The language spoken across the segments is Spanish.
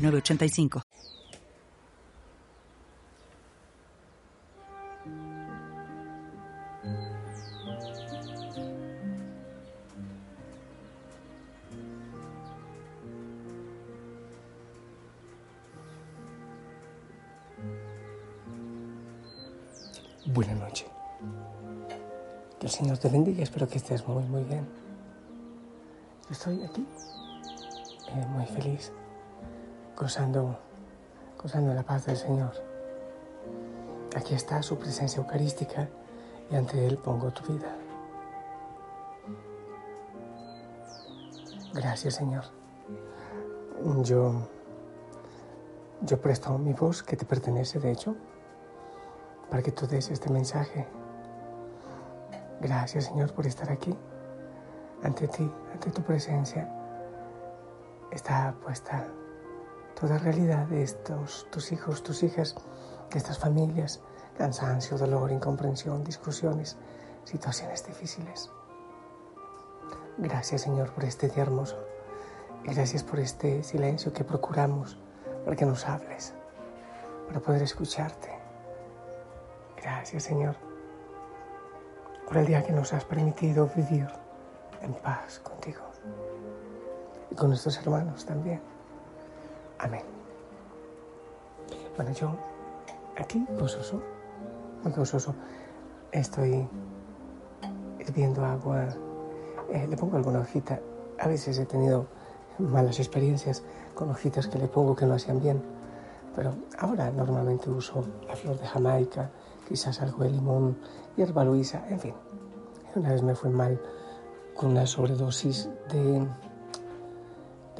985. Buenas noches. Que el Señor te bendiga. Espero que estés muy, muy bien. estoy aquí, eh, muy feliz gozando, gozando la paz del Señor. Aquí está su presencia eucarística y ante Él pongo tu vida. Gracias Señor. Yo, yo presto mi voz que te pertenece de hecho para que tú des este mensaje. Gracias Señor por estar aquí, ante ti, ante tu presencia. Está puesta toda realidad de estos, tus hijos, tus hijas, de estas familias, cansancio, dolor, incomprensión, discusiones, situaciones difíciles. Gracias Señor por este día hermoso y gracias por este silencio que procuramos para que nos hables, para poder escucharte. Gracias Señor por el día que nos has permitido vivir en paz contigo y con nuestros hermanos también. Amén. Bueno, yo aquí, gozoso, gozoso, estoy hirviendo agua, eh, le pongo alguna hojita. A veces he tenido malas experiencias con hojitas que le pongo que no hacían bien, pero ahora normalmente uso la flor de Jamaica, quizás algo de limón, hierba luisa, en fin. Una vez me fue mal con una sobredosis de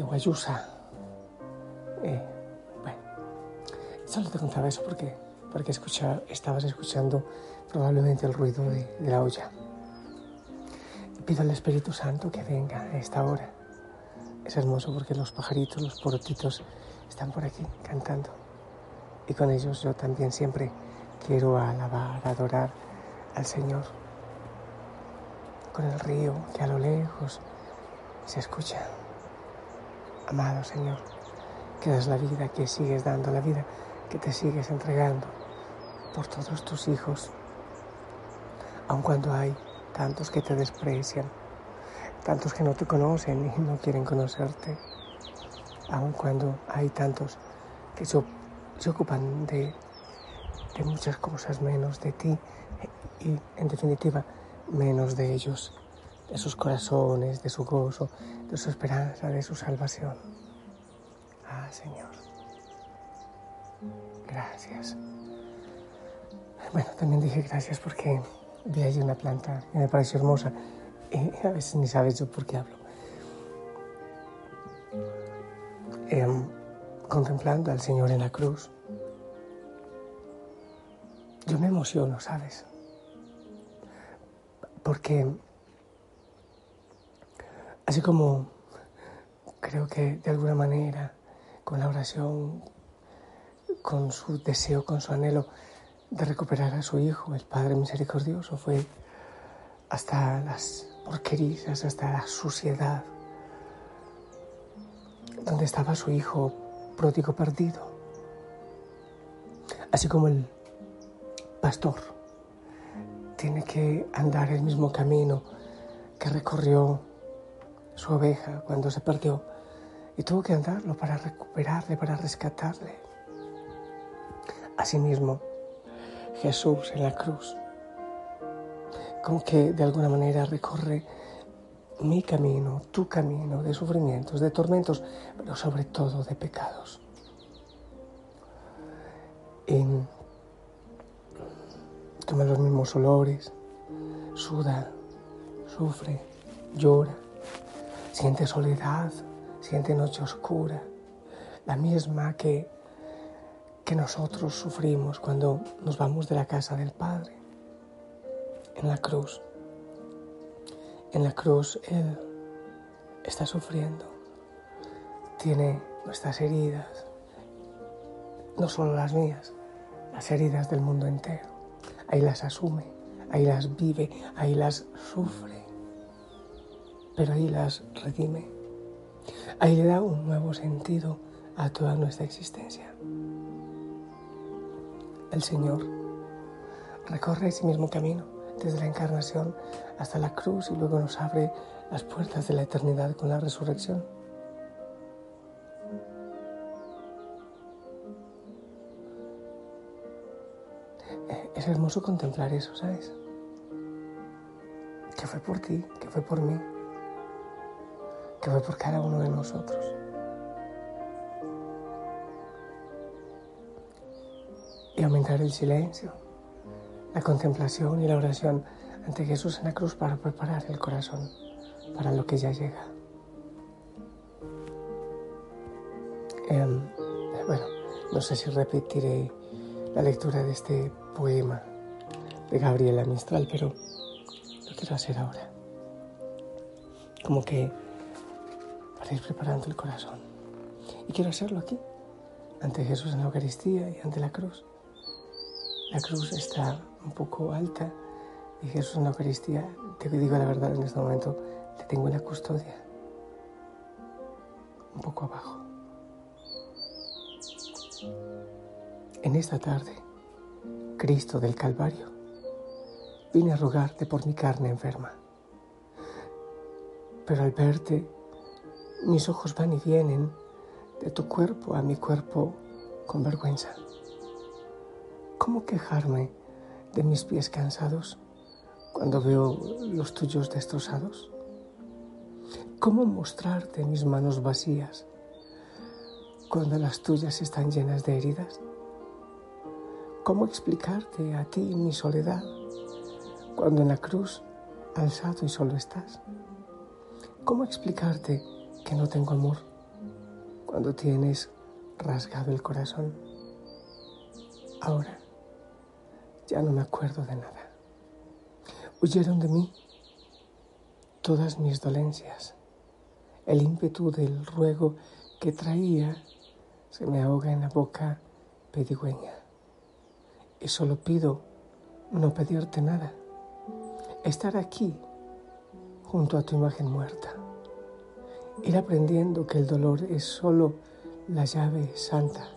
guayusa eh, bueno, solo te contaba eso porque, porque escucha, estabas escuchando probablemente el ruido de, la olla. Pido al Espíritu Santo que venga a esta hora. Es hermoso porque los pajaritos, los porotitos están por aquí cantando. Y con ellos yo también siempre quiero alabar, adorar al Señor. Con el río que a lo lejos se escucha. Amado Señor que das la vida, que sigues dando la vida, que te sigues entregando por todos tus hijos, aun cuando hay tantos que te desprecian, tantos que no te conocen y no quieren conocerte, aun cuando hay tantos que se, ocupan de, muchas cosas menos de ti y en definitiva menos de ellos, de sus corazones, de su gozo, de su esperanza, de su salvación. Señor. Gracias. Bueno, también dije gracias porque vi allí una planta y me pareció hermosa y a veces ni sabes yo por qué hablo. Em, contemplando al Señor en la cruz, yo me emociono, ¿sabes? Porque así como creo que de alguna manera con la oración, con su deseo, con su anhelo de recuperar a su hijo, el Padre Misericordioso, fue hasta las porquerías, hasta la suciedad, donde estaba su hijo pródigo perdido. Así como el pastor tiene que andar el mismo camino que recorrió su oveja cuando se perdió, y tuvo que andarlo para recuperarle, para rescatarle. Asimismo, Jesús en la cruz, como que de alguna manera recorre mi camino, tu camino de sufrimientos, de tormentos, pero sobre todo de pecados. Toma los mismos olores, suda, sufre, llora, siente soledad, noche oscura, la misma que, que nosotros sufrimos cuando nos vamos de la casa del Padre. En la cruz, en la cruz Él está sufriendo, tiene nuestras heridas, no solo las mías, las heridas del mundo entero. Ahí las asume, ahí las vive, ahí las sufre, pero ahí las redime. Ahí le da un nuevo sentido a toda nuestra existencia. El Señor recorre ese mismo camino desde la encarnación hasta la cruz y luego nos abre las puertas de la eternidad con la resurrección. Es hermoso contemplar eso, ¿sabes? Que fue por ti, que fue por mí, que fue por cada uno de nosotros. Y aumentar el silencio, la contemplación y la oración ante Jesús en la cruz para preparar el corazón para lo que ya llega. Em, bueno, no sé si repetiré la lectura de este poema de Gabriela Mistral, pero lo quiero hacer ahora. Como que para ir preparando el corazón. Y quiero hacerlo aquí, ante Jesús en la Eucaristía y ante la cruz. La cruz está un poco alta y Jesús en la Eucaristía, te digo la verdad en este momento, le tengo en la custodia, un poco abajo. En esta tarde, Cristo del Calvario, vine a rogarte por mi carne enferma. Pero al verte, mis ojos van y vienen de tu cuerpo a mi cuerpo con vergüenza. ¿Cómo quejarme de mis pies cansados cuando veo los tuyos destrozados? ¿Cómo mostrarte mis manos vacías cuando las tuyas están llenas de heridas? ¿Cómo explicarte a ti mi soledad cuando en la cruz alzado y solo estás? ¿Cómo explicarte que no tengo amor cuando tienes rasgado el corazón? Ahora ya no me acuerdo de nada. Huyeron de mí todas mis dolencias. El ímpetu del ruego que traía se me ahoga en la boca pedigüeña y solo pido no pedirte nada, estar aquí junto a tu imagen muerta, ir aprendiendo que el dolor es solo la llave santa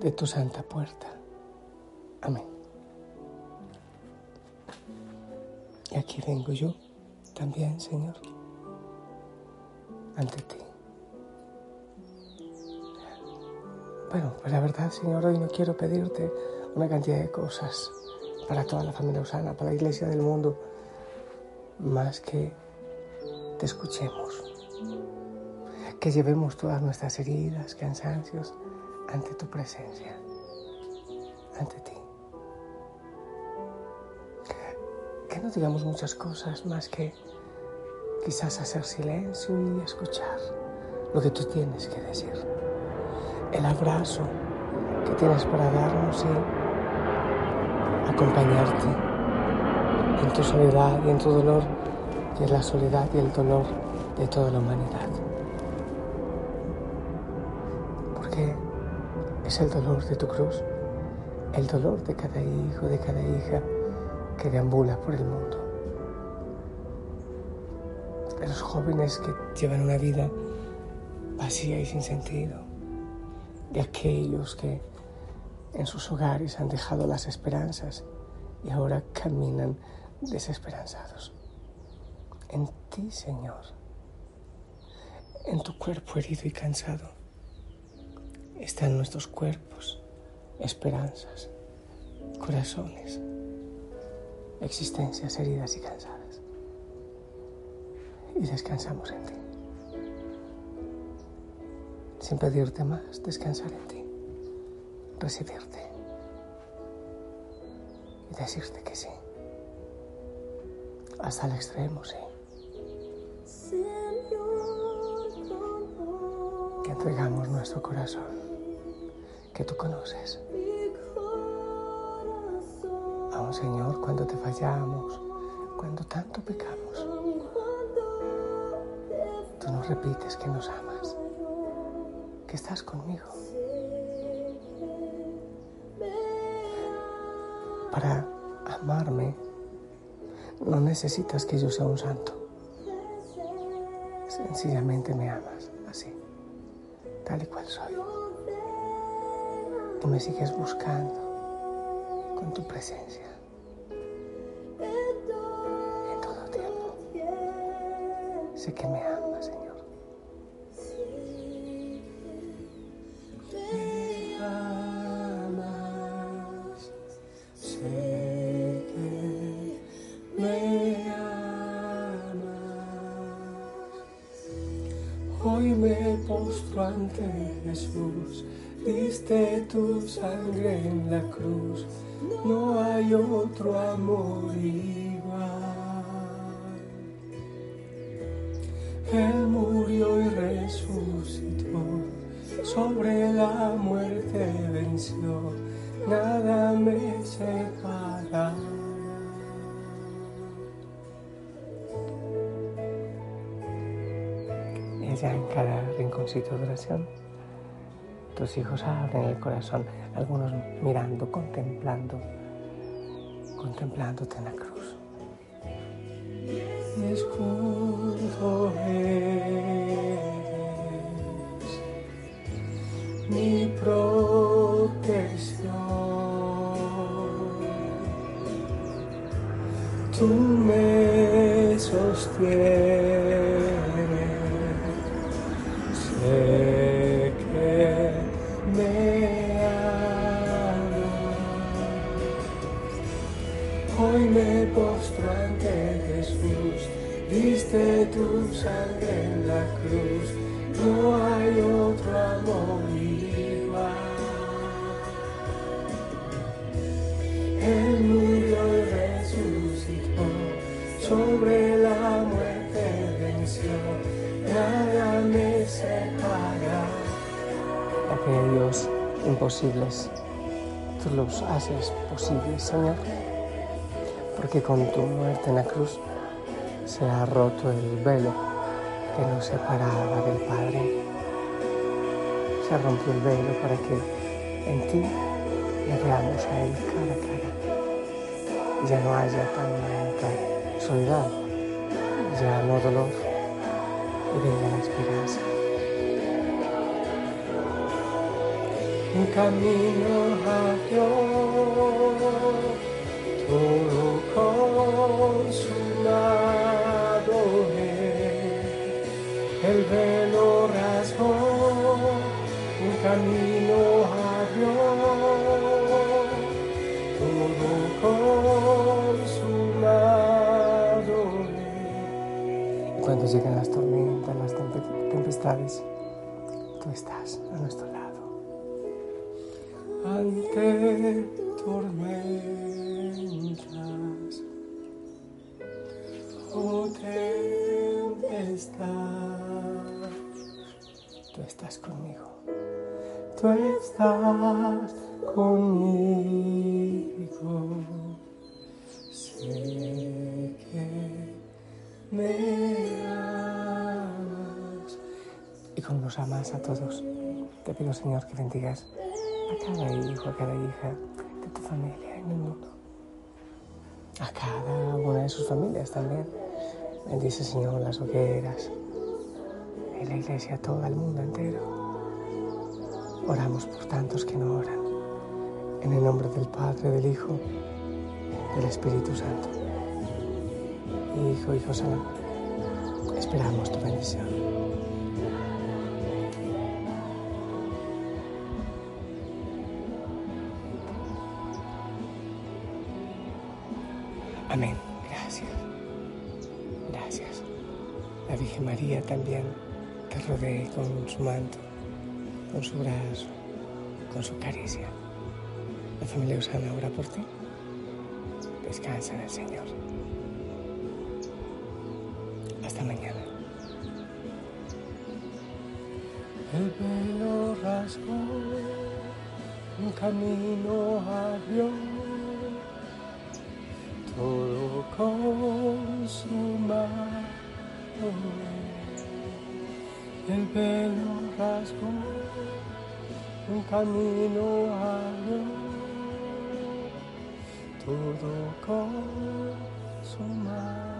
de tu santa puerta. Amén. Y aquí vengo yo también, Señor, ante ti. Bueno, pues la verdad, Señor, hoy no quiero pedirte una cantidad de cosas para toda la familia usana, para la iglesia del mundo, más que te escuchemos, que llevemos todas nuestras heridas, cansancios ante tu presencia, ante ti. Que no digamos muchas cosas más que quizás hacer silencio y escuchar lo que tú tienes que decir. El abrazo que tienes para darnos y acompañarte en tu soledad y en tu dolor, que es la soledad y el dolor de toda la humanidad. Porque es el dolor de tu cruz, el dolor de cada hijo, de cada hija que deambula por el mundo. De los jóvenes que llevan una vida vacía y sin sentido. De aquellos que en sus hogares han dejado las esperanzas y ahora caminan desesperanzados. En ti, Señor, en tu cuerpo herido y cansado, están nuestros cuerpos, esperanzas, corazones, existencias heridas y cansadas. Y descansamos en ti. Sin pedirte más, descansar en ti recibirte y decirte que sí. Hasta el extremo, sí. Entregamos nuestro corazón, que tú conoces. Aún Señor, cuando te fallamos, cuando tanto pecamos, tú nos repites que nos amas, que estás conmigo. Para amarme, no necesitas que yo sea un santo. Sencillamente me amas tal y cual soy. Y me sigues buscando con tu presencia. En todo tiempo. Sé que me amas, ante Jesús, diste tu sangre en la cruz, no hay otro amor igual. Él murió y resucitó, sobre la muerte venció, nada me separa. Ella en cada rinconcito de oración, tus hijos abren el corazón, algunos mirando, contemplando, contemplándote en la cruz. Escudo eres mi protección. Tú me sostienes, tú los haces posibles, Señor, porque con tu muerte en la cruz se ha roto el velo que nos separaba del Padre. Se rompió el velo para que en ti le veamos a Él cara a cara. Ya no haya tanta soledad, ya no dolor y venga la esperanza. Un camino a Dios, todo consumado es. El velo rasgó, un camino Tú estás conmigo, tú estás conmigo. Sé que me amas. Y como nos amas a todos, te pido Señor que bendigas a cada hijo, a cada hija de tu familia en el mundo. A cada una de sus familias también. Bendice, Señor, las hogueras, la iglesia, todo el mundo entero. Oramos por tantos que no oran. En el nombre del Padre, del Hijo, del Espíritu Santo. Hijo, Hijo Santo, esperamos tu bendición. Amén. Gracias. Gracias. La Virgen María también te rodee con su manto, con su brazo, con su caricia. La familia Osana ora por ti. Descansa en el Señor. Hasta mañana. El pelo rasgó, un camino abrió, todo consumado. El pelo rasgó, un camino abrió, todo consumado.